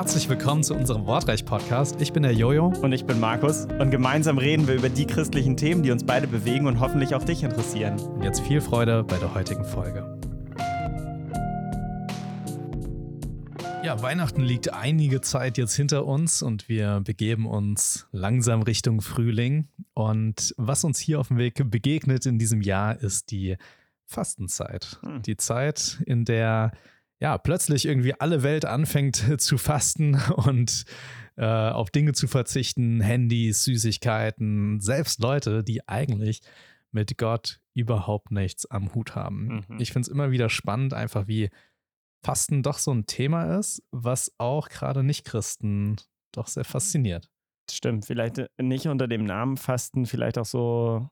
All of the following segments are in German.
Herzlich willkommen zu unserem Wortreich-Podcast. Ich bin der Jojo. Und ich bin Markus. Und gemeinsam reden wir über die christlichen Themen, die uns beide bewegen und hoffentlich auch dich interessieren. Und jetzt viel Freude bei der heutigen Folge. Ja, Weihnachten liegt einige Zeit jetzt hinter uns und wir begeben uns langsam Richtung Frühling. Und was uns hier auf dem Weg begegnet in diesem Jahr ist die Fastenzeit. Hm. Die Zeit, in der ja, plötzlich irgendwie alle Welt anfängt zu fasten und äh, auf Dinge zu verzichten, Handys, Süßigkeiten, selbst Leute, die eigentlich mit Gott überhaupt nichts am Hut haben. Mhm. Ich finde es immer wieder spannend, einfach wie Fasten doch so ein Thema ist, was auch gerade Nicht-Christen doch sehr fasziniert. Stimmt, vielleicht äh, nicht unter dem Namen Fasten, vielleicht auch so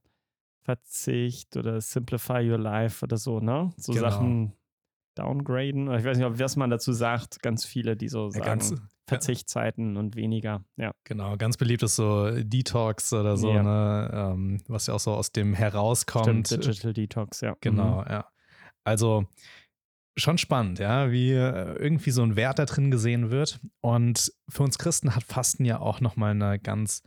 Verzicht oder Simplify Your Life oder so, ne? So genau. Sachen, downgraden. Ich weiß nicht, was man dazu sagt. Ganz viele, die so sagen, ganz, Verzichtzeiten ja. und weniger. Ja. Genau, ganz beliebt ist so Detox oder so, ja. ne? Ähm, was ja auch so aus dem herauskommt. Stimmt, Digital Detox, ja. Genau, mhm. ja. Also schon spannend, ja, wie äh, irgendwie so ein Wert da drin gesehen wird. Und für uns Christen hat Fasten ja auch nochmal eine ganz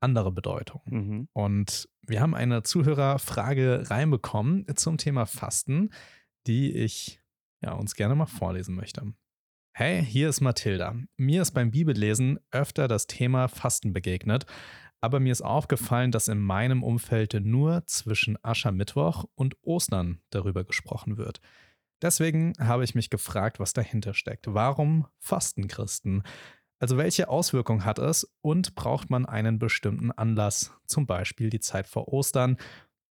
andere Bedeutung. Mhm. Und wir haben eine Zuhörerfrage reinbekommen zum Thema Fasten, die ich ja, uns gerne mal vorlesen möchte. Hey, hier ist Mathilda. Mir ist beim Bibellesen öfter das Thema Fasten begegnet, aber mir ist aufgefallen, dass in meinem Umfeld nur zwischen Aschermittwoch und Ostern darüber gesprochen wird. Deswegen habe ich mich gefragt, was dahinter steckt. Warum fasten Christen? Also welche Auswirkungen hat es und braucht man einen bestimmten Anlass, zum Beispiel die Zeit vor Ostern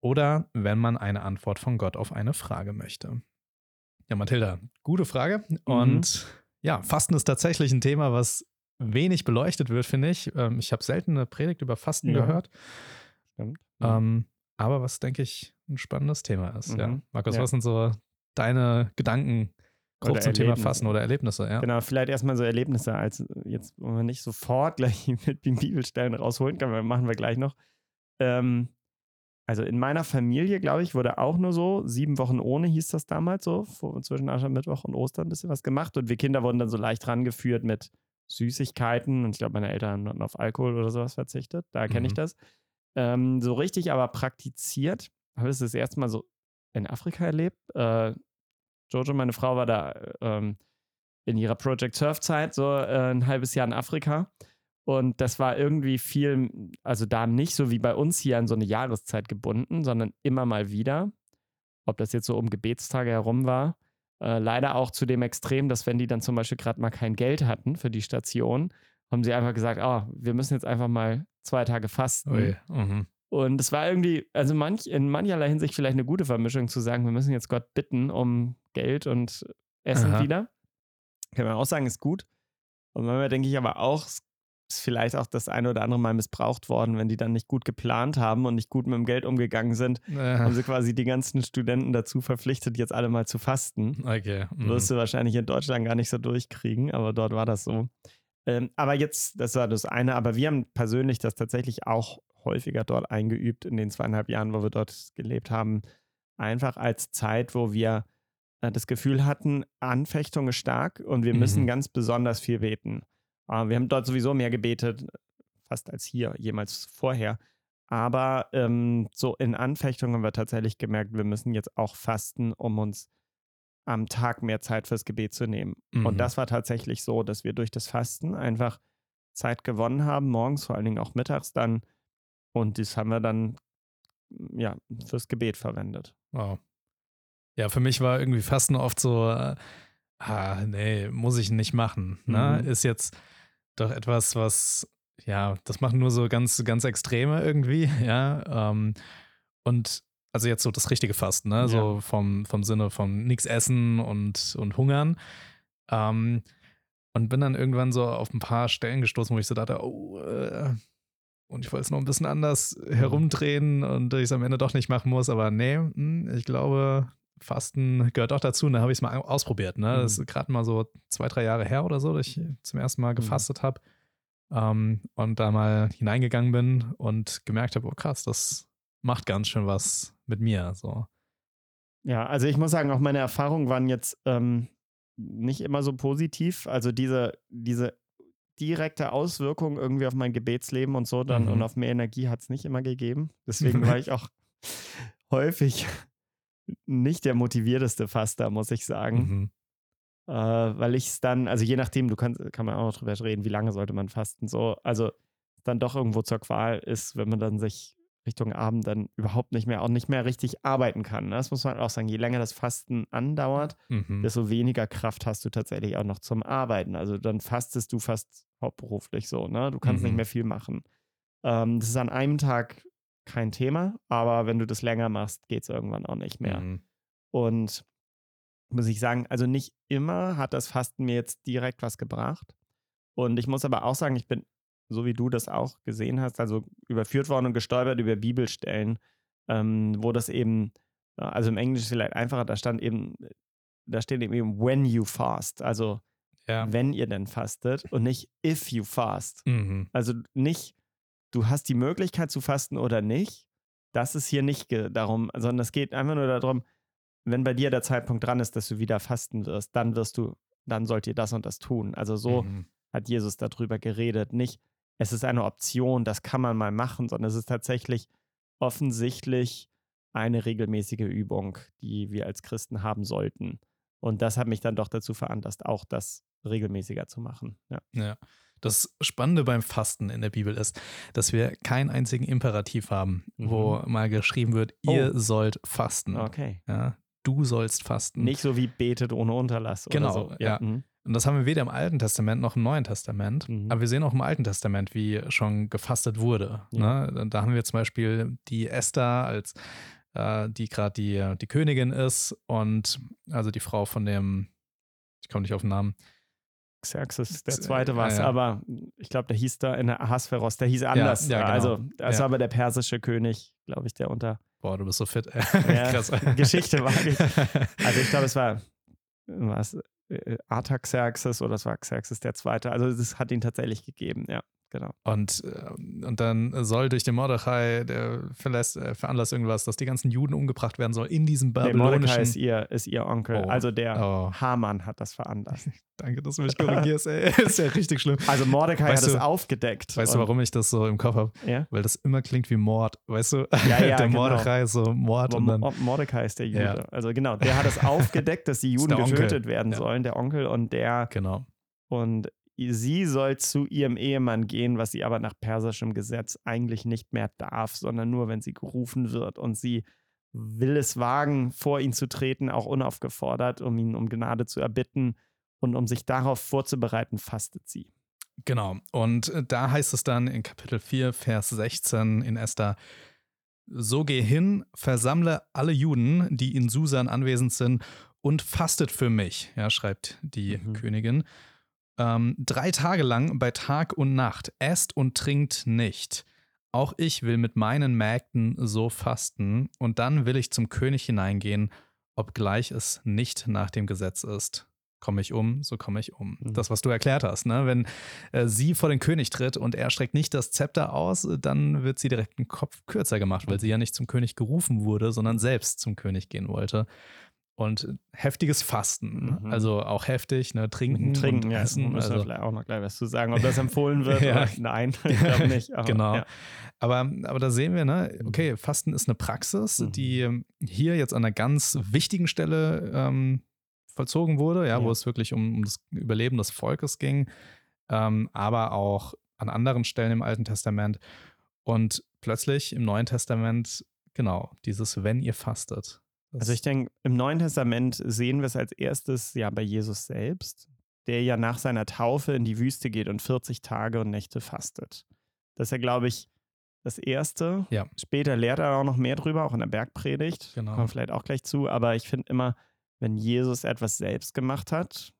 oder wenn man eine Antwort von Gott auf eine Frage möchte? Ja, Mathilda, gute Frage. Mhm. Und ja, Fasten ist tatsächlich ein Thema, was wenig beleuchtet wird, finde ich. Ähm, ich habe selten eine Predigt über Fasten ja. gehört. Stimmt. Ähm, aber was, denke ich, ein spannendes Thema ist. Mhm. Ja. Markus, ja. was sind so deine Gedanken grob zum Thema Fasten oder Erlebnisse? Ja. Genau, vielleicht erstmal so Erlebnisse, als jetzt, wo man nicht sofort gleich mit den Bibelstellen rausholen kann, machen wir gleich noch. Ähm, also in meiner Familie, glaube ich, wurde auch nur so, sieben Wochen ohne hieß das damals so, vor, zwischen Aschermittwoch und Ostern ein bisschen was gemacht. Und wir Kinder wurden dann so leicht rangeführt mit Süßigkeiten. Und ich glaube, meine Eltern hatten auf Alkohol oder sowas verzichtet. Da kenne mhm. ich das. Ähm, so richtig aber praktiziert habe ich das, das erste Mal so in Afrika erlebt. Äh, Jojo, meine Frau, war da ähm, in ihrer Project Surf-Zeit so äh, ein halbes Jahr in Afrika. Und das war irgendwie viel, also da nicht so wie bei uns hier an so eine Jahreszeit gebunden, sondern immer mal wieder. Ob das jetzt so um Gebetstage herum war. Äh, leider auch zu dem Extrem, dass wenn die dann zum Beispiel gerade mal kein Geld hatten für die Station, haben sie einfach gesagt, oh, wir müssen jetzt einfach mal zwei Tage fasten. Ui, mhm. Und es war irgendwie, also manch, in mancherlei Hinsicht vielleicht eine gute Vermischung zu sagen, wir müssen jetzt Gott bitten um Geld und Essen Aha. wieder. Kann man auch sagen, ist gut. Und manchmal denke ich aber auch, es ist vielleicht auch das eine oder andere Mal missbraucht worden, wenn die dann nicht gut geplant haben und nicht gut mit dem Geld umgegangen sind, ja. haben sie quasi die ganzen Studenten dazu verpflichtet, jetzt alle mal zu fasten. Okay. Mhm. Wirst du wahrscheinlich in Deutschland gar nicht so durchkriegen, aber dort war das so. Ähm, aber jetzt, das war das eine, aber wir haben persönlich das tatsächlich auch häufiger dort eingeübt in den zweieinhalb Jahren, wo wir dort gelebt haben. Einfach als Zeit, wo wir äh, das Gefühl hatten, Anfechtung ist stark und wir müssen mhm. ganz besonders viel beten. Uh, wir haben dort sowieso mehr gebetet, fast als hier jemals vorher. Aber ähm, so in Anfechtungen haben wir tatsächlich gemerkt, wir müssen jetzt auch fasten, um uns am Tag mehr Zeit fürs Gebet zu nehmen. Mhm. Und das war tatsächlich so, dass wir durch das Fasten einfach Zeit gewonnen haben, morgens, vor allen Dingen auch mittags dann. Und das haben wir dann ja fürs Gebet verwendet. Wow. Ja, für mich war irgendwie Fasten oft so, äh, ah, nee, muss ich nicht machen. Ne? Mhm. Ist jetzt doch etwas, was, ja, das machen nur so ganz, ganz Extreme irgendwie, ja. Ähm, und also jetzt so das richtige Fasten, ne? Ja. So vom, vom Sinne von nichts essen und, und hungern. Ähm, und bin dann irgendwann so auf ein paar Stellen gestoßen, wo ich so dachte, oh, äh, und ich wollte es noch ein bisschen anders mhm. herumdrehen und ich es am Ende doch nicht machen muss, aber nee, hm, ich glaube, Fasten gehört auch dazu. Und da habe ich es mal ausprobiert. Ne? Mhm. Das ist gerade mal so zwei, drei Jahre her oder so, dass ich zum ersten Mal mhm. gefastet habe. Ähm, und da mal hineingegangen bin und gemerkt habe, oh krass, das macht ganz schön was mit mir. So. Ja, also ich muss sagen, auch meine Erfahrungen waren jetzt ähm, nicht immer so positiv. Also diese, diese direkte Auswirkungen irgendwie auf mein Gebetsleben und so dann mhm. und auf mehr Energie hat es nicht immer gegeben. Deswegen war ich auch häufig nicht der motivierteste Faster, muss ich sagen. Mhm. Äh, weil ich es dann, also je nachdem, du kannst, kann man auch noch drüber reden, wie lange sollte man fasten, so, also dann doch irgendwo zur Qual ist, wenn man dann sich Richtung Abend dann überhaupt nicht mehr, auch nicht mehr richtig arbeiten kann. Ne? Das muss man auch sagen. Je länger das Fasten andauert, mhm. desto weniger Kraft hast du tatsächlich auch noch zum Arbeiten. Also dann fastest du fast hauptberuflich so, ne? Du kannst mhm. nicht mehr viel machen. Ähm, das ist an einem Tag kein Thema, aber wenn du das länger machst, geht es irgendwann auch nicht mehr. Mhm. Und muss ich sagen, also nicht immer hat das Fasten mir jetzt direkt was gebracht. Und ich muss aber auch sagen, ich bin, so wie du das auch gesehen hast, also überführt worden und gestolpert über Bibelstellen, ähm, wo das eben, äh, also im Englisch vielleicht einfacher, da stand eben, da steht eben when you fast, also ja. wenn ihr denn fastet und nicht if you fast. Mhm. Also nicht, du hast die Möglichkeit zu fasten oder nicht. Das ist hier nicht darum, sondern es geht einfach nur darum, wenn bei dir der Zeitpunkt dran ist, dass du wieder fasten wirst, dann wirst du, dann sollt ihr das und das tun. Also so mhm. hat Jesus darüber geredet. Nicht, es ist eine Option, das kann man mal machen, sondern es ist tatsächlich offensichtlich eine regelmäßige Übung, die wir als Christen haben sollten. Und das hat mich dann doch dazu veranlasst, auch das regelmäßiger zu machen. Ja. ja. Das Spannende beim Fasten in der Bibel ist, dass wir keinen einzigen Imperativ haben, mhm. wo mal geschrieben wird, ihr oh. sollt fasten. Okay. Ja, du sollst fasten. Nicht so wie betet ohne Unterlass. Genau, so. ja. ja. Mhm. Und das haben wir weder im Alten Testament noch im Neuen Testament. Mhm. Aber wir sehen auch im Alten Testament, wie schon gefastet wurde. Ja. Ne? Da haben wir zum Beispiel die Esther als äh, die gerade die, die Königin ist und also die Frau von dem, ich komme nicht auf den Namen, Xerxes, der zweite war es, ja, ja. aber ich glaube, der hieß da in der Ahasveros, der hieß anders. Ja, genau. Also, das war aber der persische König, glaube ich, der unter. Boah, du bist so fit. Krass. Geschichte war ich. Also, ich glaube, es war was, äh, Artaxerxes oder es war Xerxes der Zweite. Also, es hat ihn tatsächlich gegeben, ja. Genau. Und, äh, und dann soll durch den Mordechai, der verlässt, äh, veranlasst irgendwas, dass die ganzen Juden umgebracht werden sollen in diesem babylonischen... Nee, Mordechai ist ihr, ist ihr Onkel. Oh. Also der oh. Hamann hat das veranlasst. Danke, dass du mich korrigierst. Ey. ist ja richtig schlimm. Also Mordecai weißt hat es aufgedeckt. Weißt du, warum ich das so im Kopf habe? Ja? Weil das immer klingt wie Mord. Weißt du? Ja, ja, der genau. Mordechai so Mord. und dann, Mordecai ist der Jude. Ja. Also genau, der hat es aufgedeckt, dass die Juden getötet werden sollen, der Onkel. Und der... Genau. Und sie soll zu ihrem Ehemann gehen, was sie aber nach persischem Gesetz eigentlich nicht mehr darf, sondern nur, wenn sie gerufen wird. Und sie will es wagen, vor ihn zu treten, auch unaufgefordert, um ihn um Gnade zu erbitten. Und um sich darauf vorzubereiten, fastet sie. Genau. Und äh, da heißt es dann in Kapitel 4, Vers 16 in Esther, so geh hin, versammle alle Juden, die in Susan anwesend sind, und fastet für mich, ja, schreibt die mhm. Königin ähm, drei Tage lang bei Tag und Nacht, esst und trinkt nicht. Auch ich will mit meinen Mägden so fasten, und dann will ich zum König hineingehen, obgleich es nicht nach dem Gesetz ist. Komme ich um, so komme ich um. Mhm. Das, was du erklärt hast, ne? Wenn äh, sie vor den König tritt und er streckt nicht das Zepter aus, dann wird sie direkt einen Kopf kürzer gemacht, weil sie ja nicht zum König gerufen wurde, sondern selbst zum König gehen wollte und heftiges Fasten. Mhm. Also auch heftig, ne? Trinken, Trinken, und ja, Essen. Müssen also, wir vielleicht auch noch gleich was zu sagen, ob das empfohlen wird ja. nein, ich glaube nicht. Aber, genau. Ja. Aber, aber da sehen wir, ne, okay, Fasten ist eine Praxis, mhm. die hier jetzt an einer ganz wichtigen Stelle ähm, vollzogen wurde, ja, ja, wo es wirklich um, um das Überleben des Volkes ging, ähm, aber auch an anderen Stellen im Alten Testament. Und plötzlich im Neuen Testament, genau, dieses Wenn ihr fastet. Also ich denke, im Neuen Testament sehen wir es als erstes ja bei Jesus selbst, der ja nach seiner Taufe in die Wüste geht und 40 Tage und Nächte fastet. Das ist ja, glaube ich, das Erste. Ja. Später lehrt er auch noch mehr drüber, auch in der Bergpredigt. Genau. Kommen wir vielleicht auch gleich zu. Aber ich finde immer, wenn Jesus etwas selbst gemacht hat,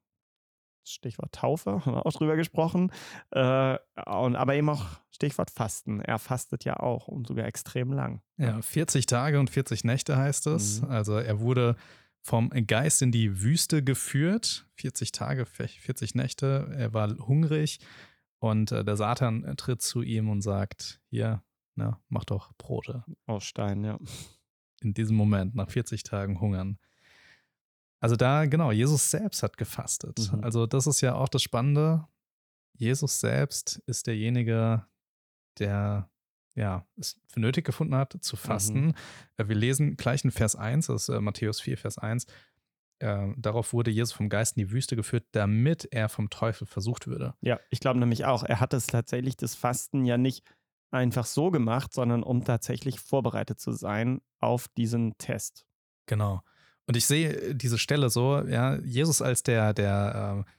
Stichwort Taufe, haben wir auch drüber gesprochen. Äh, und, aber eben auch Stichwort Fasten. Er fastet ja auch und sogar extrem lang. Ja, 40 Tage und 40 Nächte heißt es. Mhm. Also er wurde vom Geist in die Wüste geführt. 40 Tage, 40 Nächte. Er war hungrig und äh, der Satan tritt zu ihm und sagt: Hier, na, mach doch Brote. Aus Stein, ja. In diesem Moment, nach 40 Tagen Hungern. Also da, genau, Jesus selbst hat gefastet. Mhm. Also das ist ja auch das Spannende. Jesus selbst ist derjenige, der ja, es für nötig gefunden hat, zu fasten. Mhm. Äh, wir lesen gleich in Vers 1, das ist äh, Matthäus 4, Vers 1. Äh, darauf wurde Jesus vom Geist in die Wüste geführt, damit er vom Teufel versucht würde. Ja, ich glaube nämlich auch, er hat es tatsächlich, das Fasten ja nicht einfach so gemacht, sondern um tatsächlich vorbereitet zu sein auf diesen Test. Genau. Und ich sehe äh, diese Stelle so, ja, Jesus als der, der, äh,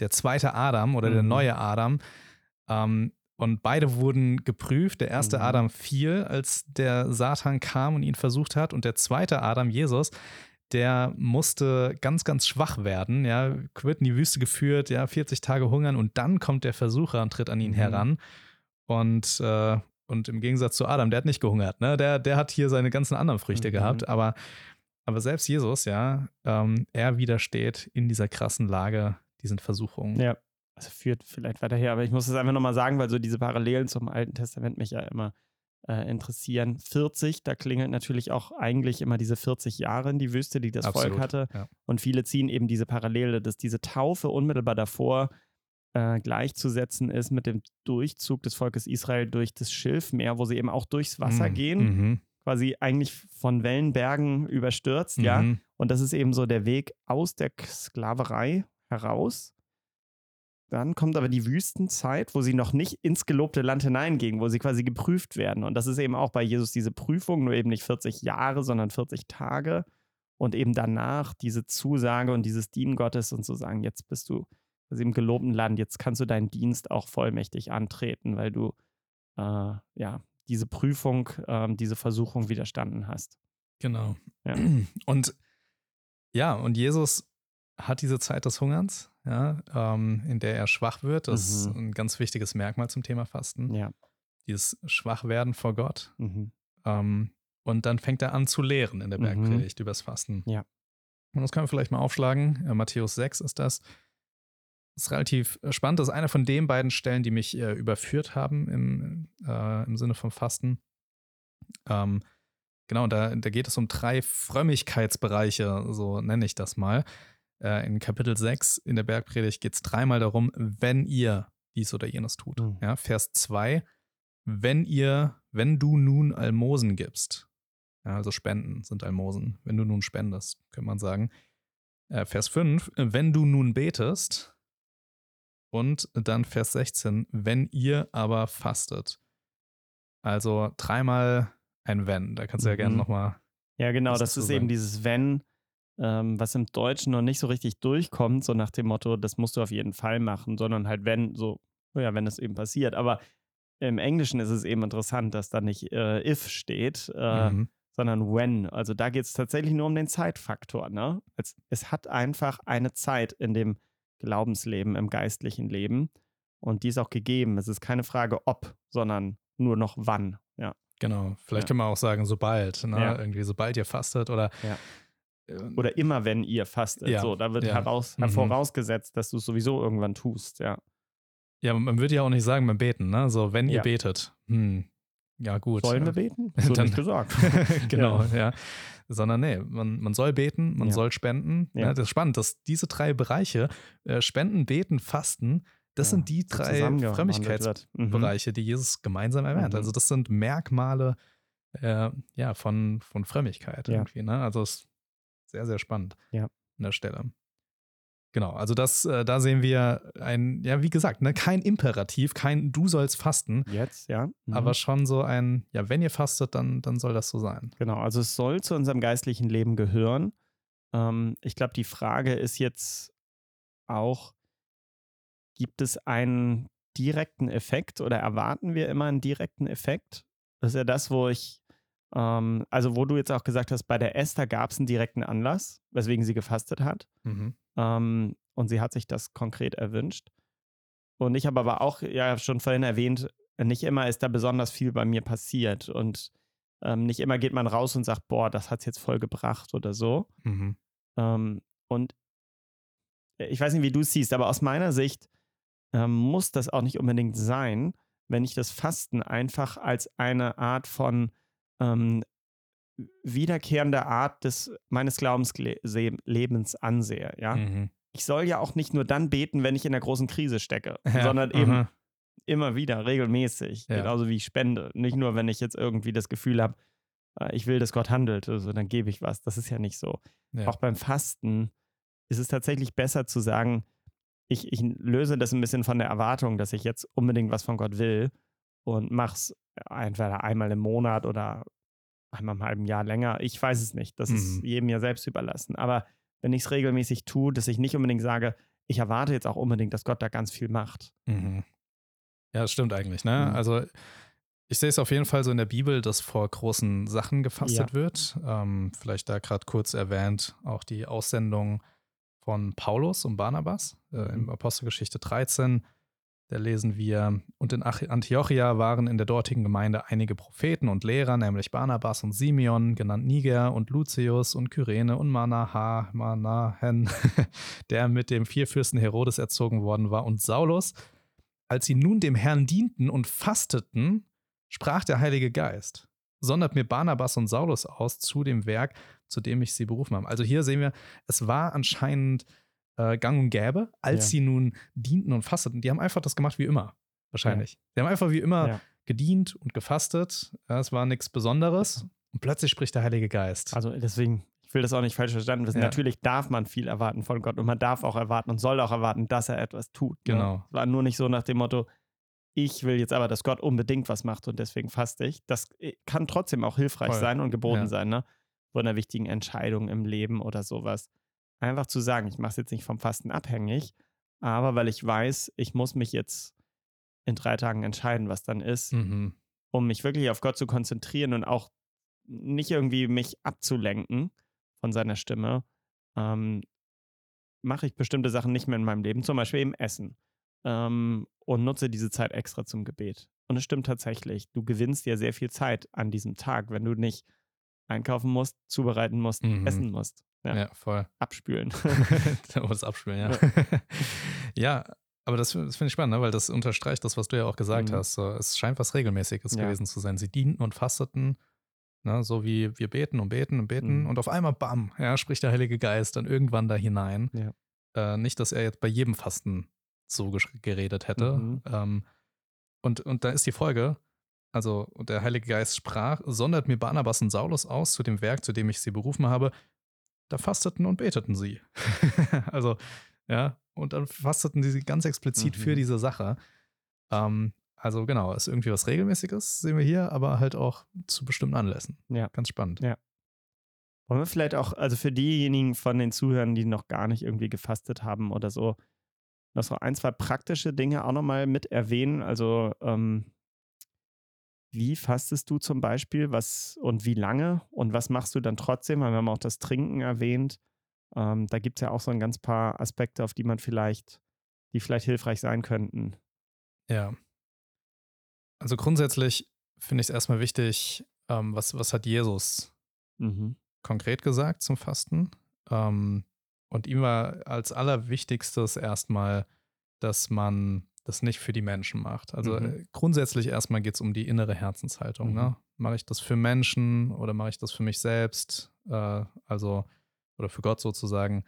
der zweite Adam oder mhm. der neue Adam. Ähm, und beide wurden geprüft. Der erste mhm. Adam fiel, als der Satan kam und ihn versucht hat. Und der zweite Adam, Jesus, der musste ganz, ganz schwach werden. Ja, wird in die Wüste geführt, ja, 40 Tage hungern und dann kommt der Versucher und tritt an ihn mhm. heran. Und, äh, und im Gegensatz zu Adam, der hat nicht gehungert, ne? Der, der hat hier seine ganzen anderen Früchte mhm. gehabt, aber aber selbst Jesus, ja, ähm, er widersteht in dieser krassen Lage diesen Versuchungen. Ja, also führt vielleicht weiter her, aber ich muss es einfach nochmal sagen, weil so diese Parallelen zum Alten Testament mich ja immer äh, interessieren. 40, da klingelt natürlich auch eigentlich immer diese 40 Jahre in die Wüste, die das Absolut, Volk hatte. Ja. Und viele ziehen eben diese Parallele, dass diese Taufe unmittelbar davor äh, gleichzusetzen ist mit dem Durchzug des Volkes Israel durch das Schilfmeer, wo sie eben auch durchs Wasser mm, gehen. Mhm quasi eigentlich von Wellenbergen überstürzt, mhm. ja. Und das ist eben so der Weg aus der Sklaverei heraus. Dann kommt aber die Wüstenzeit, wo sie noch nicht ins gelobte Land hineingingen, wo sie quasi geprüft werden. Und das ist eben auch bei Jesus diese Prüfung, nur eben nicht 40 Jahre, sondern 40 Tage. Und eben danach diese Zusage und dieses Dienen Gottes und zu sagen, jetzt bist du quasi im gelobten Land, jetzt kannst du deinen Dienst auch vollmächtig antreten, weil du äh, ja diese Prüfung, ähm, diese Versuchung widerstanden hast. Genau. Ja. Und ja, und Jesus hat diese Zeit des Hungerns, ja, ähm, in der er schwach wird. Das mhm. ist ein ganz wichtiges Merkmal zum Thema Fasten. Ja. Dieses Schwachwerden vor Gott. Mhm. Ähm, und dann fängt er an zu lehren in der mhm. Bergpredigt mhm. übers Fasten. Ja. Und das können wir vielleicht mal aufschlagen. Ja, Matthäus 6 ist das. Das ist relativ äh, spannend. Das ist eine von den beiden Stellen, die mich äh, überführt haben im, äh, im Sinne vom Fasten. Ähm, genau, da, da geht es um drei Frömmigkeitsbereiche, so nenne ich das mal. Äh, in Kapitel 6 in der Bergpredigt geht es dreimal darum, wenn ihr dies oder jenes tut. Mhm. Ja, Vers 2, wenn ihr, wenn du nun Almosen gibst, ja, also Spenden sind Almosen, wenn du nun spendest, könnte man sagen. Äh, Vers 5, wenn du nun betest, und dann Vers 16, wenn ihr aber fastet. Also dreimal ein Wenn. Da kannst du ja gerne mhm. nochmal. Ja, genau, das ist sagen. eben dieses Wenn, ähm, was im Deutschen noch nicht so richtig durchkommt, so nach dem Motto, das musst du auf jeden Fall machen, sondern halt wenn, so, oh ja, wenn es eben passiert. Aber im Englischen ist es eben interessant, dass da nicht äh, if steht, äh, mhm. sondern when. Also da geht es tatsächlich nur um den Zeitfaktor. Ne? Es, es hat einfach eine Zeit in dem Glaubensleben, im geistlichen Leben. Und die ist auch gegeben. Es ist keine Frage ob, sondern nur noch wann. Ja. Genau. Vielleicht ja. können wir auch sagen, sobald. Ne? Ja. Irgendwie sobald ihr fastet oder. Ja. Ähm, oder immer, wenn ihr fastet. Ja. So, da wird heraus, mhm. vorausgesetzt, dass du es sowieso irgendwann tust. Ja. Ja, man würde ja auch nicht sagen beim Beten, ne? So, wenn ihr betet. Hm. Ja, gut. Sollen wir beten? So Dann, nicht gesagt. genau, ja. ja. Sondern nee, man, man soll beten, man ja. soll spenden. Ja. ja. das ist spannend, dass diese drei Bereiche, äh, Spenden, Beten, Fasten, das sind die drei Frömmigkeitsbereiche, mhm. die Jesus gemeinsam erwähnt. Mhm. Also das sind Merkmale äh, ja, von, von Frömmigkeit irgendwie. Ne? Also es ist sehr, sehr spannend an der Stelle. Genau, also das, äh, da sehen wir ein, ja, wie gesagt, ne, kein Imperativ, kein Du sollst fasten. Jetzt, ja. Mhm. Aber schon so ein, ja, wenn ihr fastet, dann, dann soll das so sein. Genau, also es soll zu unserem geistlichen Leben gehören. Ähm, ich glaube, die Frage ist jetzt auch, gibt es einen direkten Effekt oder erwarten wir immer einen direkten Effekt? Das ist ja das, wo ich, ähm, also wo du jetzt auch gesagt hast, bei der Esther gab es einen direkten Anlass, weswegen sie gefastet hat. Mhm. Ähm, und sie hat sich das konkret erwünscht. Und ich habe aber auch, ja, schon vorhin erwähnt, nicht immer ist da besonders viel bei mir passiert. Und ähm, nicht immer geht man raus und sagt, boah, das hat es jetzt voll gebracht oder so. Mhm. Ähm, und ich weiß nicht, wie du es siehst, aber aus meiner Sicht ähm, muss das auch nicht unbedingt sein, wenn ich das Fasten einfach als eine Art von ähm, wiederkehrende Art des meines Glaubenslebens ansehe, ja. Mhm. ich soll ja auch nicht nur dann beten, wenn ich in einer großen Krise stecke, ja, sondern eben aha. immer wieder, regelmäßig. Ja. Genauso wie ich spende. Nicht nur, wenn ich jetzt irgendwie das Gefühl habe, äh, ich will, dass Gott handelt, also dann gebe ich was. Das ist ja nicht so. Ja. Auch beim Fasten ist es tatsächlich besser zu sagen, ich, ich löse das ein bisschen von der Erwartung, dass ich jetzt unbedingt was von Gott will und mache es entweder einmal im Monat oder einmal im halben Jahr länger. Ich weiß es nicht. Das mhm. ist jedem ja selbst überlassen. Aber wenn ich es regelmäßig tue, dass ich nicht unbedingt sage, ich erwarte jetzt auch unbedingt, dass Gott da ganz viel macht. Mhm. Ja, das stimmt eigentlich. Ne? Mhm. Also ich sehe es auf jeden Fall so in der Bibel, dass vor großen Sachen gefastet ja. wird. Ähm, vielleicht da gerade kurz erwähnt, auch die Aussendung von Paulus und Barnabas äh, in mhm. Apostelgeschichte 13. Da lesen wir, und in Antiochia waren in der dortigen Gemeinde einige Propheten und Lehrer, nämlich Barnabas und Simeon, genannt Niger und Lucius und Kyrene und Manaha, Manahen, der mit dem Vierfürsten Herodes erzogen worden war, und Saulus. Als sie nun dem Herrn dienten und fasteten, sprach der Heilige Geist, sondert mir Barnabas und Saulus aus zu dem Werk, zu dem ich sie berufen habe. Also hier sehen wir, es war anscheinend äh, gang und gäbe, als ja. sie nun dienten und fasteten. Die haben einfach das gemacht wie immer, wahrscheinlich. Ja. Die haben einfach wie immer ja. gedient und gefastet. es war nichts Besonderes. Und plötzlich spricht der Heilige Geist. Also deswegen, ich will das auch nicht falsch verstanden wissen. Natürlich darf man viel erwarten von Gott und man darf auch erwarten und soll auch erwarten, dass er etwas tut. Ne? Genau. Ne? Es war nur nicht so nach dem Motto, ich will jetzt aber, dass Gott unbedingt was macht und deswegen faste ich. Das äh, kann trotzdem auch hilfreich Voll. sein und geboten sein, ne? Vor einer wichtigen Entscheidung im Leben oder sowas einfach zu sagen, ich mache es jetzt nicht vom Fasten abhängig, aber weil ich weiß, ich muss mich jetzt in drei Tagen entscheiden, was dann ist, mhm. um mich wirklich auf Gott zu konzentrieren und auch nicht irgendwie mich abzulenken von seiner Stimme, ähm, mache ich bestimmte Sachen nicht mehr in meinem Leben, zum Beispiel eben Essen ähm, und nutze diese Zeit extra zum Gebet. Und es stimmt tatsächlich, du gewinnst ja sehr viel Zeit an diesem Tag, wenn du nicht einkaufen musst, zubereiten musst, mhm. essen musst. Ja, ja voll. Abspülen. da muss abspülen, ja. ja, aber das, das finde ich spannend, ne? weil das unterstreicht das, was du ja auch gesagt mhm. hast. So, es scheint was Regelmäßiges ja. gewesen zu sein. Sie dienten und fasteten, ne? so wie wir beten und beten und beten mhm. und auf einmal, bam, ja, spricht der Heilige Geist dann irgendwann da hinein. Ja. Äh, nicht, dass er jetzt bei jedem Fasten so geredet hätte. Mhm. Ähm, und, und da ist die Folge, also der Heilige Geist sprach, sondert mir Barnabas und Saulus aus zu dem Werk, zu dem ich sie berufen habe, da fasteten und beteten sie. also, ja, und dann fasteten sie ganz explizit mhm. für diese Sache. Ähm, also genau, ist irgendwie was Regelmäßiges, sehen wir hier, aber halt auch zu bestimmten Anlässen. Ja. Ganz spannend. Ja. Wollen wir vielleicht auch, also für diejenigen von den Zuhörern, die noch gar nicht irgendwie gefastet haben oder so, noch so ein, zwei praktische Dinge auch nochmal mit erwähnen. Also ähm, wie fastest du zum Beispiel? Was und wie lange? Und was machst du dann trotzdem? Wir haben auch das Trinken erwähnt. Ähm, da gibt es ja auch so ein ganz paar Aspekte, auf die man vielleicht, die vielleicht hilfreich sein könnten. Ja. Also grundsätzlich finde ich es erstmal wichtig, ähm, was, was hat Jesus mhm. konkret gesagt zum Fasten? Ähm, und ihm war als allerwichtigstes erstmal, dass man das nicht für die Menschen macht. Also mhm. Äh, grundsätzlich erstmal geht es um die innere Herzenshaltung. Ne? Mhm. Ne? Mache ich das für Menschen oder mache ich das für mich selbst? Äh, also, oder für Gott sozusagen.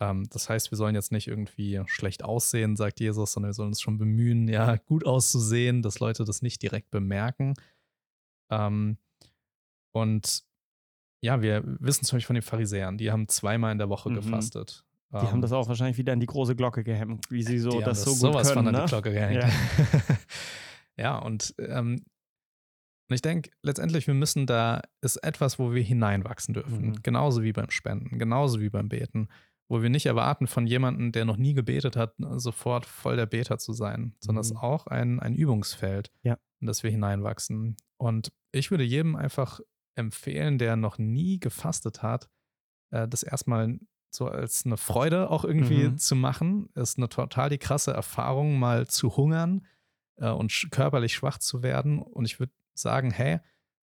Ähm, das heißt, wir sollen jetzt nicht irgendwie schlecht aussehen, sagt Jesus, sondern wir sollen uns schon bemühen, ja, gut auszusehen, dass Leute das nicht direkt bemerken. Ähm, und ja, wir wissen zum Beispiel von den Pharisäern, die haben zweimal in der Woche mhm. gefastet. Die um, haben das auch wahrscheinlich wieder an die große Glocke gehemmt, wie sie so das, so gut sowas können. Von ne? an die Glocke gehängt. Ja, ja und ähm, ich denke, letztendlich, wir müssen da, ist etwas, wo wir hineinwachsen dürfen. Mhm. Genauso wie beim Spenden, genauso wie beim Beten. Wo wir nicht erwarten, von jemandem, der noch nie gebetet hat, sofort voll der Beter zu sein, sondern es mhm. ist auch ein, ein Übungsfeld, ja. in das wir hineinwachsen. Und ich würde jedem einfach empfehlen, der noch nie gefastet hat, äh, das erstmal so als eine Freude auch irgendwie mhm. zu machen. Ist eine total die krasse Erfahrung, mal zu hungern äh, und körperlich schwach zu werden. Und ich würde sagen, hey,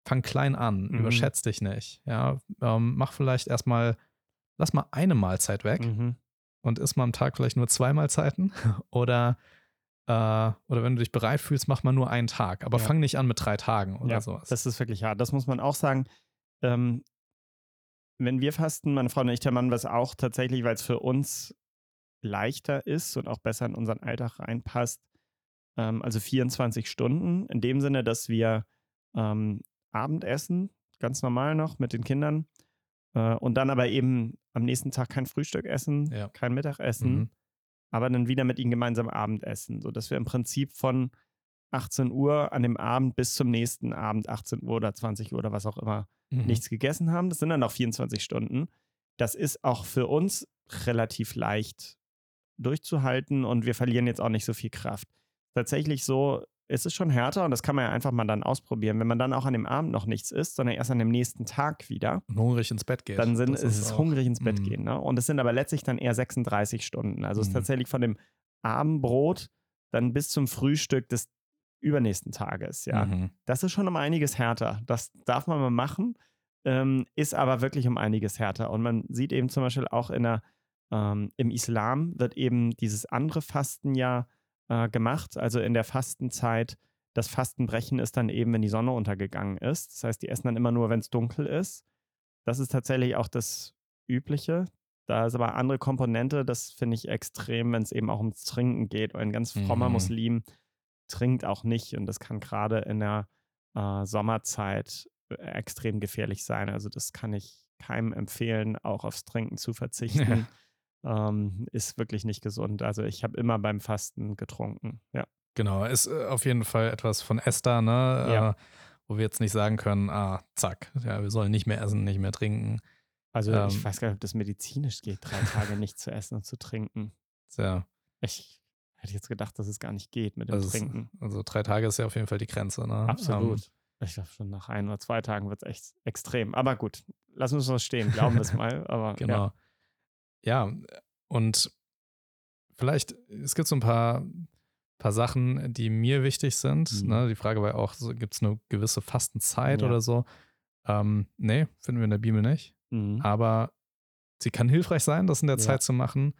fang klein an, mhm. überschätz dich nicht. Ja, ähm, mach vielleicht erstmal, lass mal eine Mahlzeit weg mhm. und isst mal am Tag vielleicht nur zwei Mahlzeiten. oder, äh, oder wenn du dich bereit fühlst, mach mal nur einen Tag. Aber ja. fang nicht an mit drei Tagen oder ja, sowas. Das ist wirklich hart. Das muss man auch sagen. Ähm, wenn wir fasten, meine Frau und ich, der Mann, was auch tatsächlich, weil es für uns leichter ist und auch besser in unseren Alltag reinpasst. Ähm, also 24 Stunden, in dem Sinne, dass wir ähm, Abendessen, ganz normal noch mit den Kindern, äh, und dann aber eben am nächsten Tag kein Frühstück essen, ja. kein Mittagessen, mhm. aber dann wieder mit ihnen gemeinsam Abendessen, sodass wir im Prinzip von 18 Uhr an dem Abend bis zum nächsten Abend, 18 Uhr oder 20 Uhr oder was auch immer, mhm. nichts gegessen haben. Das sind dann noch 24 Stunden. Das ist auch für uns relativ leicht durchzuhalten und wir verlieren jetzt auch nicht so viel Kraft. Tatsächlich so ist es schon härter und das kann man ja einfach mal dann ausprobieren. Wenn man dann auch an dem Abend noch nichts isst, sondern erst an dem nächsten Tag wieder. Und hungrig ins Bett geht. Dann sind, ist es hungrig ins Bett mm. gehen. Ne? Und es sind aber letztlich dann eher 36 Stunden. Also mm. es ist mhm. tatsächlich von dem Abendbrot dann bis zum Frühstück des übernächsten Tages. Ja, mhm. das ist schon um einiges härter. Das darf man mal machen, ähm, ist aber wirklich um einiges härter. Und man sieht eben zum Beispiel auch in der, ähm, im Islam wird eben dieses andere Fasten ja äh, gemacht. Also in der Fastenzeit, das Fastenbrechen ist dann eben, wenn die Sonne untergegangen ist. Das heißt, die essen dann immer nur, wenn es dunkel ist. Das ist tatsächlich auch das Übliche. Da ist aber andere Komponente, das finde ich extrem, wenn es eben auch ums Trinken geht. Ein ganz frommer mhm. Muslim trinkt auch nicht und das kann gerade in der äh, Sommerzeit äh, extrem gefährlich sein. Also das kann ich keinem empfehlen, auch aufs Trinken zu verzichten. ähm, ist wirklich nicht gesund. Also ich habe immer beim Fasten getrunken, ja. Genau, ist äh, auf jeden Fall etwas von Esther, ne? Ja. Äh, wo wir jetzt nicht sagen können, ah, zack, ja, wir sollen nicht mehr essen, nicht mehr trinken. Also ähm, ich weiß gar nicht, ob das medizinisch geht, drei Tage nicht zu essen und zu trinken. Ja. Ich hätte jetzt gedacht, dass es gar nicht geht mit dem also Trinken. Ist, also drei Tage ist ja auf jeden Fall die Grenze, ne? Absolut. Ähm, ich glaube, schon nach ein oder zwei Tagen wird es echt extrem. Aber gut, lassen wir es stehen, glauben wir es mal. Aber, genau. Ja ja, und vielleicht, es gibt so ein paar, paar Sachen, die mir wichtig sind. Mhm. Ne? Die Frage war ja auch, so, gibt es eine gewisse Fastenzeit ja. oder so? Ähm, nee, finden wir in der Bibel nicht. Mhm. Aber sie kann hilfreich sein, das in der ja. Zeit zu machen.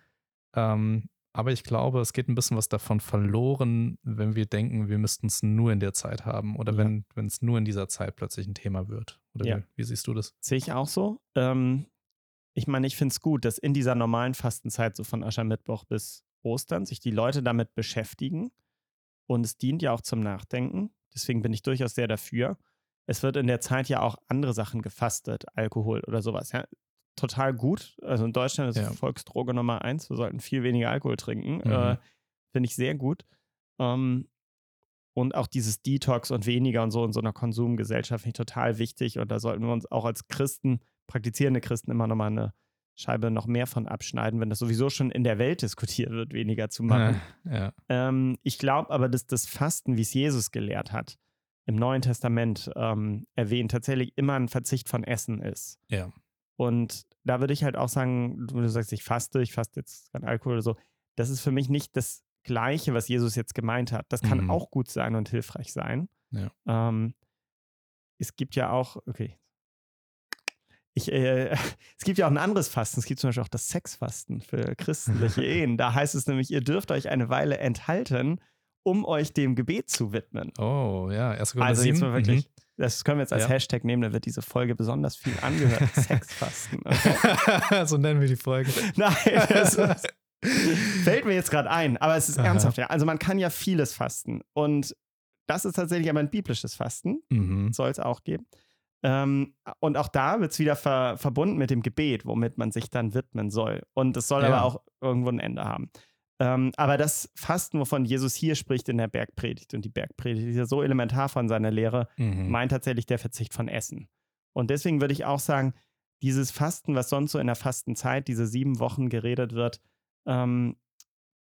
Ähm, aber ich glaube, es geht ein bisschen was davon verloren, wenn wir denken, wir müssten es nur in der Zeit haben oder ja. wenn es nur in dieser Zeit plötzlich ein Thema wird. Oder ja. wie, wie, siehst du das? Sehe ich auch so. Ähm, ich meine, ich finde es gut, dass in dieser normalen Fastenzeit, so von Aschermittwoch bis Ostern, sich die Leute damit beschäftigen. Und es dient ja auch zum Nachdenken. Deswegen bin ich durchaus sehr dafür. Es wird in der Zeit ja auch andere Sachen gefastet, Alkohol oder sowas. Ja, total gut. Also in Deutschland ist ja. Volksdroge Nummer eins. Wir sollten viel weniger Alkohol trinken. Mhm. Äh, finde ich sehr gut. Ähm, und auch dieses Detox und weniger und so in so einer Konsumgesellschaft finde ich total wichtig. Und da sollten wir uns auch als Christen praktizierende Christen immer nochmal eine Scheibe noch mehr von abschneiden, wenn das sowieso schon in der Welt diskutiert wird, weniger zu machen. Ja, ja. Ähm, ich glaube aber, dass das Fasten, wie es Jesus gelehrt hat, im Neuen Testament ähm, erwähnt, tatsächlich immer ein Verzicht von Essen ist. Ja. Und da würde ich halt auch sagen, du sagst, ich faste, ich faste jetzt kein Alkohol oder so. Das ist für mich nicht das Gleiche, was Jesus jetzt gemeint hat. Das kann mhm. auch gut sein und hilfreich sein. Ja. Ähm, es gibt ja auch, okay, ich, äh, es gibt ja auch ein anderes Fasten. Es gibt zum Beispiel auch das Sexfasten für christliche Ehen. Da heißt es nämlich, ihr dürft euch eine Weile enthalten, um euch dem Gebet zu widmen. Oh, ja, erst Also jetzt mal wirklich, mhm. Das können wir jetzt als ja. Hashtag nehmen, da wird diese Folge besonders viel angehört. Sexfasten. Okay. so nennen wir die Folge. Nein, das ist, fällt mir jetzt gerade ein, aber es ist Aha. ernsthaft. Ja. Also man kann ja vieles fasten und das ist tatsächlich aber ein biblisches Fasten. Mhm. Soll es auch geben. Ähm, und auch da wird es wieder ver verbunden mit dem Gebet, womit man sich dann widmen soll. Und es soll ja. aber auch irgendwo ein Ende haben. Ähm, aber das Fasten, wovon Jesus hier spricht in der Bergpredigt, und die Bergpredigt ist ja so elementar von seiner Lehre, mhm. meint tatsächlich der Verzicht von Essen. Und deswegen würde ich auch sagen, dieses Fasten, was sonst so in der Fastenzeit, diese sieben Wochen geredet wird, ähm,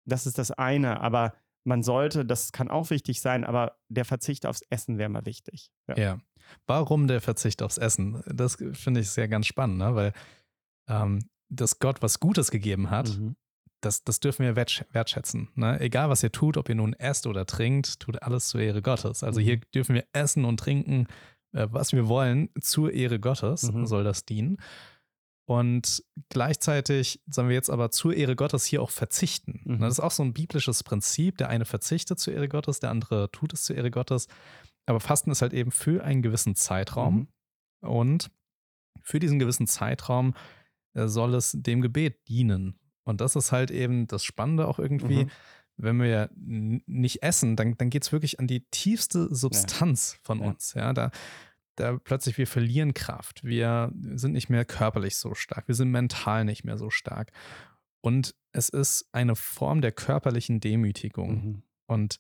das ist das eine. Aber man sollte, das kann auch wichtig sein, aber der Verzicht aufs Essen wäre mal wichtig. Ja. ja. Warum der Verzicht aufs Essen? Das finde ich sehr ganz spannend, ne? weil ähm, dass Gott was Gutes gegeben hat, mhm. Das, das dürfen wir wertschätzen. Ne? Egal, was ihr tut, ob ihr nun esst oder trinkt, tut alles zur Ehre Gottes. Also mhm. hier dürfen wir essen und trinken, äh, was wir wollen, zur Ehre Gottes mhm. soll das dienen. Und gleichzeitig sollen wir jetzt aber zur Ehre Gottes hier auch verzichten. Mhm. Das ist auch so ein biblisches Prinzip. Der eine verzichtet zur Ehre Gottes, der andere tut es zur Ehre Gottes. Aber Fasten ist halt eben für einen gewissen Zeitraum. Mhm. Und für diesen gewissen Zeitraum äh, soll es dem Gebet dienen. Und das ist halt eben das Spannende auch irgendwie. Mhm. Wenn wir nicht essen, dann, dann geht es wirklich an die tiefste Substanz ja. von ja. uns. Ja, da, da plötzlich wir verlieren Kraft. Wir sind nicht mehr körperlich so stark. Wir sind mental nicht mehr so stark. Und es ist eine Form der körperlichen Demütigung. Mhm. Und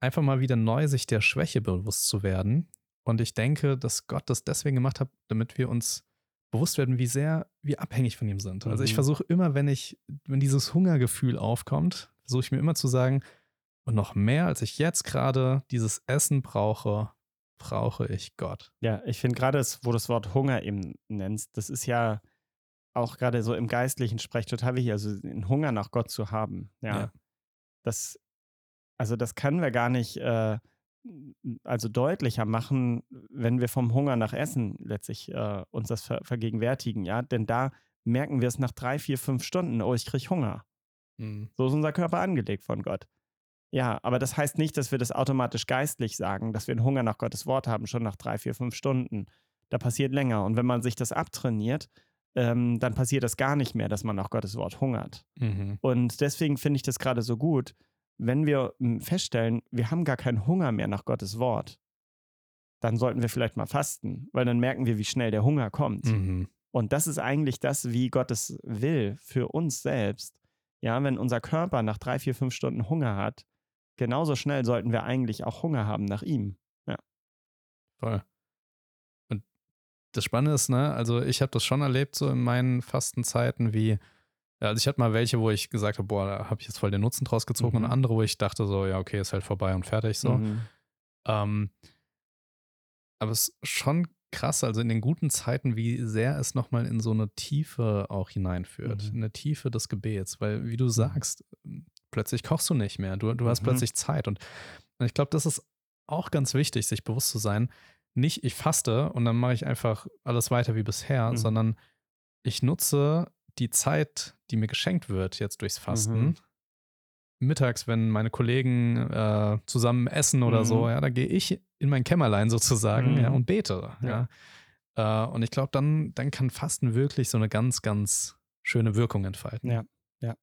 einfach mal wieder neu sich der Schwäche bewusst zu werden. Und ich denke, dass Gott das deswegen gemacht hat, damit wir uns bewusst werden, wie sehr wir abhängig von ihm sind. Also ich mhm. versuche immer, wenn ich, wenn dieses Hungergefühl aufkommt, versuche ich mir immer zu sagen, und noch mehr, als ich jetzt gerade dieses Essen brauche, brauche ich Gott. Ja, ich finde gerade, wo du das Wort Hunger eben nennst, das ist ja auch gerade so im geistlichen Sprech total wichtig, also einen Hunger nach Gott zu haben. Ja. ja. Das, also das können wir gar nicht äh, also deutlicher machen, wenn wir vom Hunger nach Essen letztlich äh, uns das ver vergegenwärtigen, ja. Denn da merken wir es nach drei, vier, fünf Stunden, oh, ich kriege Hunger. Mhm. So ist unser Körper angelegt von Gott. Ja, aber das heißt nicht, dass wir das automatisch geistlich sagen, dass wir einen Hunger nach Gottes Wort haben, schon nach drei, vier, fünf Stunden. Da passiert länger. Und wenn man sich das abtrainiert, ähm, dann passiert das gar nicht mehr, dass man nach Gottes Wort hungert. Mhm. Und deswegen finde ich das gerade so gut, wenn wir hm, feststellen, wir haben gar keinen Hunger mehr nach Gottes Wort, dann sollten wir vielleicht mal fasten, weil dann merken wir, wie schnell der Hunger kommt. Mhm. Und das ist eigentlich das, wie Gott es will für uns selbst. Ja, wenn unser Körper nach drei, vier, fünf Stunden Hunger hat, genauso schnell sollten wir eigentlich auch Hunger haben nach ihm. Ja. Voll. Und das Spannende ist, ne, also ich habe das schon erlebt, so in meinen Fastenzeiten, wie also ich hatte mal welche, wo ich gesagt habe, boah, da habe ich jetzt voll den Nutzen draus gezogen mhm. und andere, wo ich dachte so, ja, okay, ist halt vorbei und fertig so. Mhm. Ähm, aber es ist schon krass, also in den guten Zeiten, wie sehr es nochmal in so eine Tiefe auch hineinführt, mhm. eine Tiefe des Gebets, weil wie du mhm. sagst, plötzlich kochst du nicht mehr, du, du hast mhm. plötzlich Zeit und, und ich glaube, das ist auch ganz wichtig, sich bewusst zu sein, nicht ich faste und dann mache ich einfach alles weiter wie bisher, mhm. sondern ich nutze die Zeit, die mir geschenkt wird, jetzt durchs Fasten, mhm. mittags, wenn meine Kollegen äh, zusammen essen oder mhm. so, ja, da gehe ich in mein Kämmerlein sozusagen mhm. ja, und bete. Ja. ja. Äh, und ich glaube, dann, dann kann Fasten wirklich so eine ganz, ganz schöne Wirkung entfalten. Ja, ja.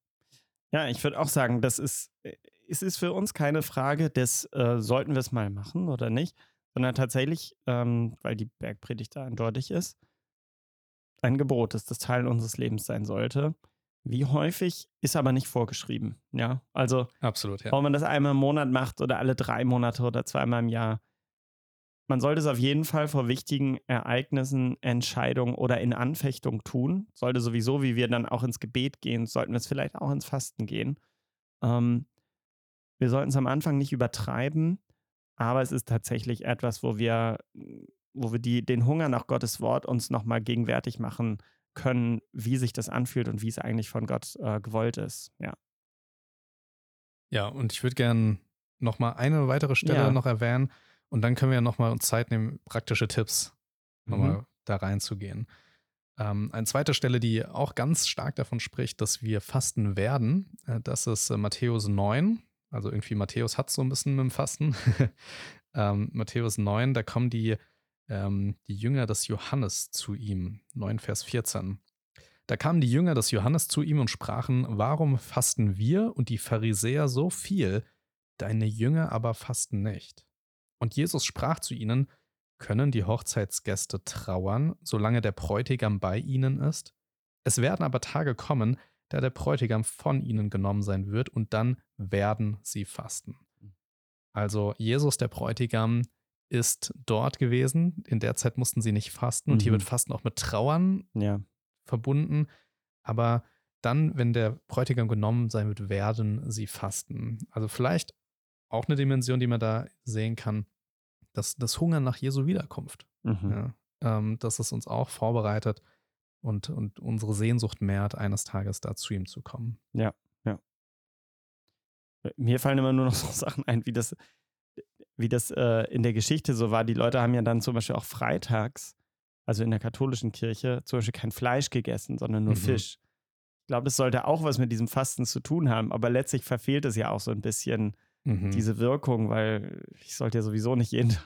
Ja, ich würde auch sagen, das ist, äh, es ist für uns keine Frage des, äh, sollten wir es mal machen oder nicht, sondern tatsächlich, ähm, weil die Bergpredigt da eindeutig ist, ein Gebot, dass das Teil unseres Lebens sein sollte. Wie häufig ist aber nicht vorgeschrieben. Ja, also absolut. Ja. Ob man das einmal im Monat macht oder alle drei Monate oder zweimal im Jahr. Man sollte es auf jeden Fall vor wichtigen Ereignissen, Entscheidungen oder in Anfechtung tun. Sollte sowieso, wie wir dann auch ins Gebet gehen, sollten wir es vielleicht auch ins Fasten gehen. Ähm, wir sollten es am Anfang nicht übertreiben, aber es ist tatsächlich etwas, wo wir wo wir die, den Hunger nach Gottes Wort uns nochmal gegenwärtig machen können, wie sich das anfühlt und wie es eigentlich von Gott äh, gewollt ist. Ja. Ja, und ich würde gerne nochmal eine weitere Stelle ja. noch erwähnen und dann können wir ja nochmal uns Zeit nehmen, praktische Tipps mhm. nochmal da reinzugehen. Ähm, eine zweite Stelle, die auch ganz stark davon spricht, dass wir fasten werden, äh, das ist äh, Matthäus 9. Also irgendwie Matthäus hat so ein bisschen mit dem Fasten. ähm, Matthäus 9, da kommen die ähm, die Jünger des Johannes zu ihm. 9 Vers 14. Da kamen die Jünger des Johannes zu ihm und sprachen, warum fasten wir und die Pharisäer so viel, deine Jünger aber fasten nicht? Und Jesus sprach zu ihnen, können die Hochzeitsgäste trauern, solange der Bräutigam bei ihnen ist? Es werden aber Tage kommen, da der Bräutigam von ihnen genommen sein wird, und dann werden sie fasten. Hm. Also Jesus, der Bräutigam, ist dort gewesen. In der Zeit mussten sie nicht fasten. Und mhm. hier wird Fasten auch mit Trauern ja. verbunden. Aber dann, wenn der Bräutigam genommen sein wird, werden sie fasten. Also vielleicht auch eine Dimension, die man da sehen kann, dass das Hunger nach Jesu Wiederkunft. Mhm. Ja, ähm, dass es uns auch vorbereitet und, und unsere Sehnsucht mehrt, eines Tages da zu ihm zu kommen. Ja, ja. Mir fallen immer nur noch so Sachen ein, wie das, wie das äh, in der Geschichte so war. Die Leute haben ja dann zum Beispiel auch freitags, also in der katholischen Kirche, zum Beispiel kein Fleisch gegessen, sondern nur mhm. Fisch. Ich glaube, das sollte auch was mit diesem Fasten zu tun haben, aber letztlich verfehlt es ja auch so ein bisschen mhm. diese Wirkung, weil ich sollte ja sowieso nicht jeden,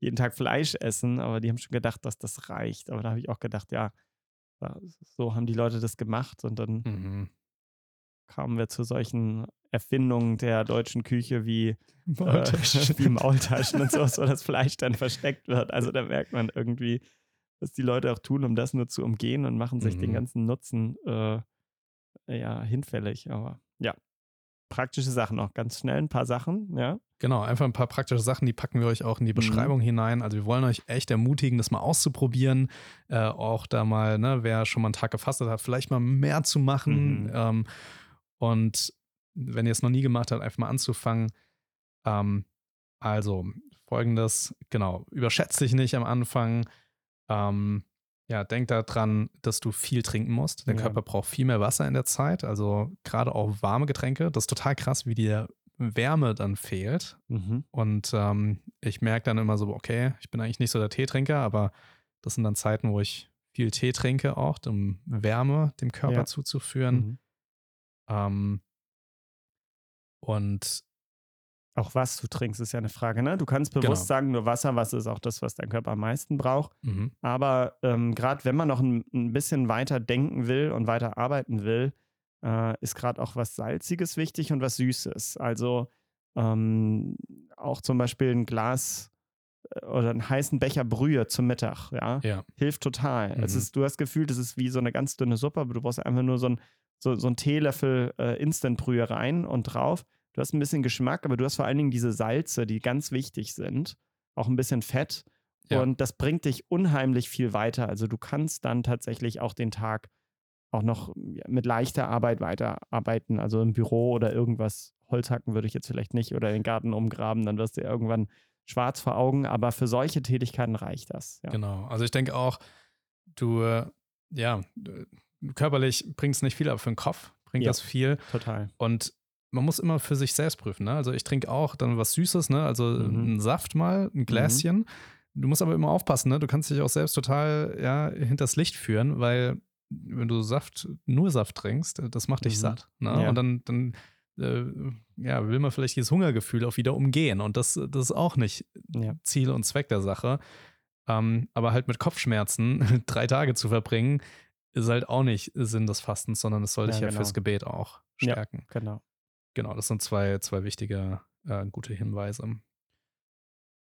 jeden Tag Fleisch essen, aber die haben schon gedacht, dass das reicht. Aber da habe ich auch gedacht, ja, so haben die Leute das gemacht und dann mhm. kamen wir zu solchen Erfindungen der deutschen Küche wie Maultaschen, äh, wie Maultaschen und sowas, wo das Fleisch dann versteckt wird. Also da merkt man irgendwie, was die Leute auch tun, um das nur zu umgehen und machen sich mhm. den ganzen Nutzen äh, ja hinfällig. Aber ja, praktische Sachen noch. Ganz schnell ein paar Sachen, ja. Genau, einfach ein paar praktische Sachen, die packen wir euch auch in die mhm. Beschreibung mhm. hinein. Also wir wollen euch echt ermutigen, das mal auszuprobieren. Äh, auch da mal, ne, wer schon mal einen Tag gefastet hat, vielleicht mal mehr zu machen. Mhm. Ähm, und wenn ihr es noch nie gemacht habt, einfach mal anzufangen. Ähm, also folgendes, genau, überschätzt dich nicht am Anfang. Ähm, ja, denk daran, dass du viel trinken musst. Dein ja. Körper braucht viel mehr Wasser in der Zeit, also gerade auch warme Getränke. Das ist total krass, wie dir Wärme dann fehlt. Mhm. Und ähm, ich merke dann immer so, okay, ich bin eigentlich nicht so der Teetrinker, aber das sind dann Zeiten, wo ich viel Tee trinke, auch um Wärme dem Körper ja. zuzuführen. Mhm. Ähm, und auch was du trinkst, ist ja eine Frage. Ne? Du kannst bewusst genau. sagen, nur Wasser, Wasser ist auch das, was dein Körper am meisten braucht. Mhm. Aber ähm, gerade wenn man noch ein, ein, bisschen weiter denken will und weiter arbeiten will, äh, ist gerade auch was Salziges wichtig und was Süßes. Also ähm, auch zum Beispiel ein Glas äh, oder einen heißen Becher Brühe zum Mittag, ja, ja. hilft total. Mhm. Es ist, du hast das Gefühl, das ist wie so eine ganz dünne Suppe, aber du brauchst einfach nur so, ein, so, so einen Teelöffel äh, Instant-Brühe rein und drauf. Du hast ein bisschen Geschmack, aber du hast vor allen Dingen diese Salze, die ganz wichtig sind. Auch ein bisschen Fett. Ja. Und das bringt dich unheimlich viel weiter. Also du kannst dann tatsächlich auch den Tag auch noch mit leichter Arbeit weiterarbeiten. Also im Büro oder irgendwas. Holz hacken würde ich jetzt vielleicht nicht oder den Garten umgraben, dann wirst du irgendwann schwarz vor Augen. Aber für solche Tätigkeiten reicht das. Ja. Genau. Also ich denke auch, du, ja, körperlich bringst nicht viel, aber für den Kopf bringt ja, das viel. Total. Und man muss immer für sich selbst prüfen. Ne? Also ich trinke auch dann was Süßes, ne? also mhm. einen Saft mal, ein Gläschen. Mhm. Du musst aber immer aufpassen, ne? Du kannst dich auch selbst total ja, hinters Licht führen, weil wenn du Saft, nur Saft trinkst, das macht dich mhm. satt. Ne? Ja. Und dann, dann äh, ja, will man vielleicht dieses Hungergefühl auch wieder umgehen. Und das, das ist auch nicht ja. Ziel und Zweck der Sache. Ähm, aber halt mit Kopfschmerzen drei Tage zu verbringen, ist halt auch nicht Sinn des Fastens, sondern es soll dich ja, genau. ja fürs Gebet auch stärken. Ja, genau. Genau, das sind zwei, zwei wichtige, äh, gute Hinweise.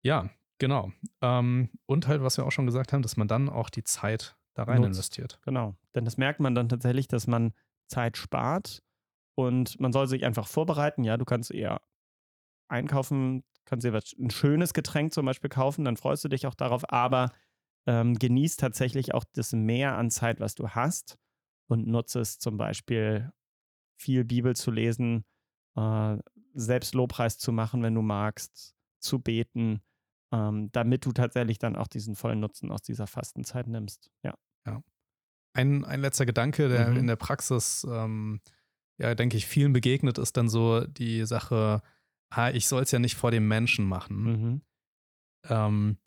Ja, genau. Ähm, und halt, was wir auch schon gesagt haben, dass man dann auch die Zeit da rein Nutzt. investiert. Genau. Denn das merkt man dann tatsächlich, dass man Zeit spart und man soll sich einfach vorbereiten. Ja, du kannst eher einkaufen, kannst dir ein schönes Getränk zum Beispiel kaufen, dann freust du dich auch darauf, aber ähm, genießt tatsächlich auch das Mehr an Zeit, was du hast und nutze es zum Beispiel viel Bibel zu lesen, äh, selbst Lobpreis zu machen, wenn du magst, zu beten, ähm, damit du tatsächlich dann auch diesen vollen Nutzen aus dieser Fastenzeit nimmst. Ja. ja. Ein, ein letzter Gedanke, der mhm. in der Praxis, ähm, ja, denke ich, vielen begegnet, ist dann so die Sache, ha, ich soll es ja nicht vor dem Menschen machen. Mhm. Ähm,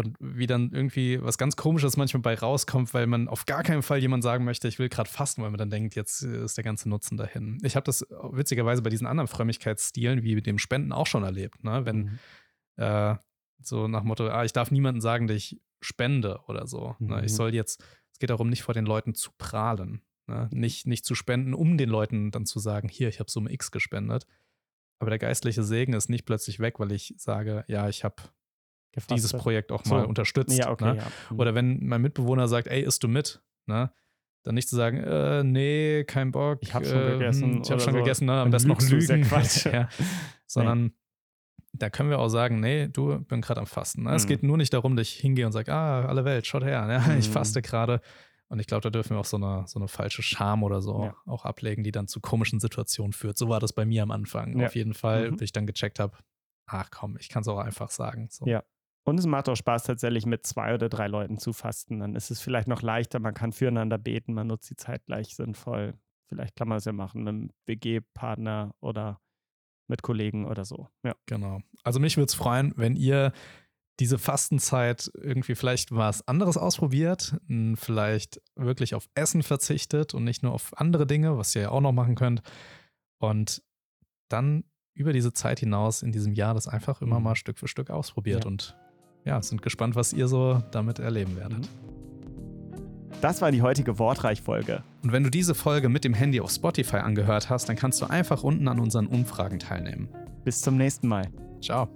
und wie dann irgendwie was ganz Komisches manchmal bei rauskommt, weil man auf gar keinen Fall jemand sagen möchte, ich will gerade fasten, weil man dann denkt, jetzt ist der ganze Nutzen dahin. Ich habe das witzigerweise bei diesen anderen Frömmigkeitsstilen wie dem Spenden auch schon erlebt. Ne? Wenn mhm. äh, so nach Motto, ah, ich darf niemandem sagen, dass ich spende oder so. Mhm. Ne? Ich mhm. soll jetzt, es geht darum, nicht vor den Leuten zu prahlen. Ne? Nicht, nicht zu spenden, um den Leuten dann zu sagen, hier, ich habe Summe X gespendet. Aber der geistliche Segen ist nicht plötzlich weg, weil ich sage, ja, ich habe Gefasste. dieses Projekt auch mal so. unterstützt. Ja, okay, ne? ja. Mhm. Oder wenn mein Mitbewohner sagt, ey, isst du mit? Ne? Dann nicht zu sagen, äh, nee, kein Bock. Ich habe schon äh, gegessen. Ich habe schon so. gegessen, ne? am besten noch lügen. ja. Sondern nee. da können wir auch sagen, nee, du bin gerade am Fasten. Ne? Mhm. Es geht nur nicht darum, dass ich hingehe und sage, ah, alle Welt, schaut her, ne? mhm. ich faste gerade. Und ich glaube, da dürfen wir auch so eine, so eine falsche Scham oder so ja. auch ablegen, die dann zu komischen Situationen führt. So war das bei mir am Anfang. Ja. Auf jeden Fall, mhm. bis ich dann gecheckt habe, ach komm, ich kann es auch einfach sagen. So. Ja, und es macht auch Spaß, tatsächlich mit zwei oder drei Leuten zu fasten. Dann ist es vielleicht noch leichter, man kann füreinander beten, man nutzt die Zeit gleich sinnvoll. Vielleicht kann man es ja machen mit einem WG-Partner oder mit Kollegen oder so. Ja. Genau. Also mich würde es freuen, wenn ihr diese Fastenzeit irgendwie vielleicht was anderes ausprobiert, vielleicht wirklich auf Essen verzichtet und nicht nur auf andere Dinge, was ihr ja auch noch machen könnt. Und dann über diese Zeit hinaus in diesem Jahr das einfach immer mhm. mal Stück für Stück ausprobiert ja. und ja, sind gespannt, was ihr so damit erleben werdet. Das war die heutige Wortreich-Folge. Und wenn du diese Folge mit dem Handy auf Spotify angehört hast, dann kannst du einfach unten an unseren Umfragen teilnehmen. Bis zum nächsten Mal. Ciao.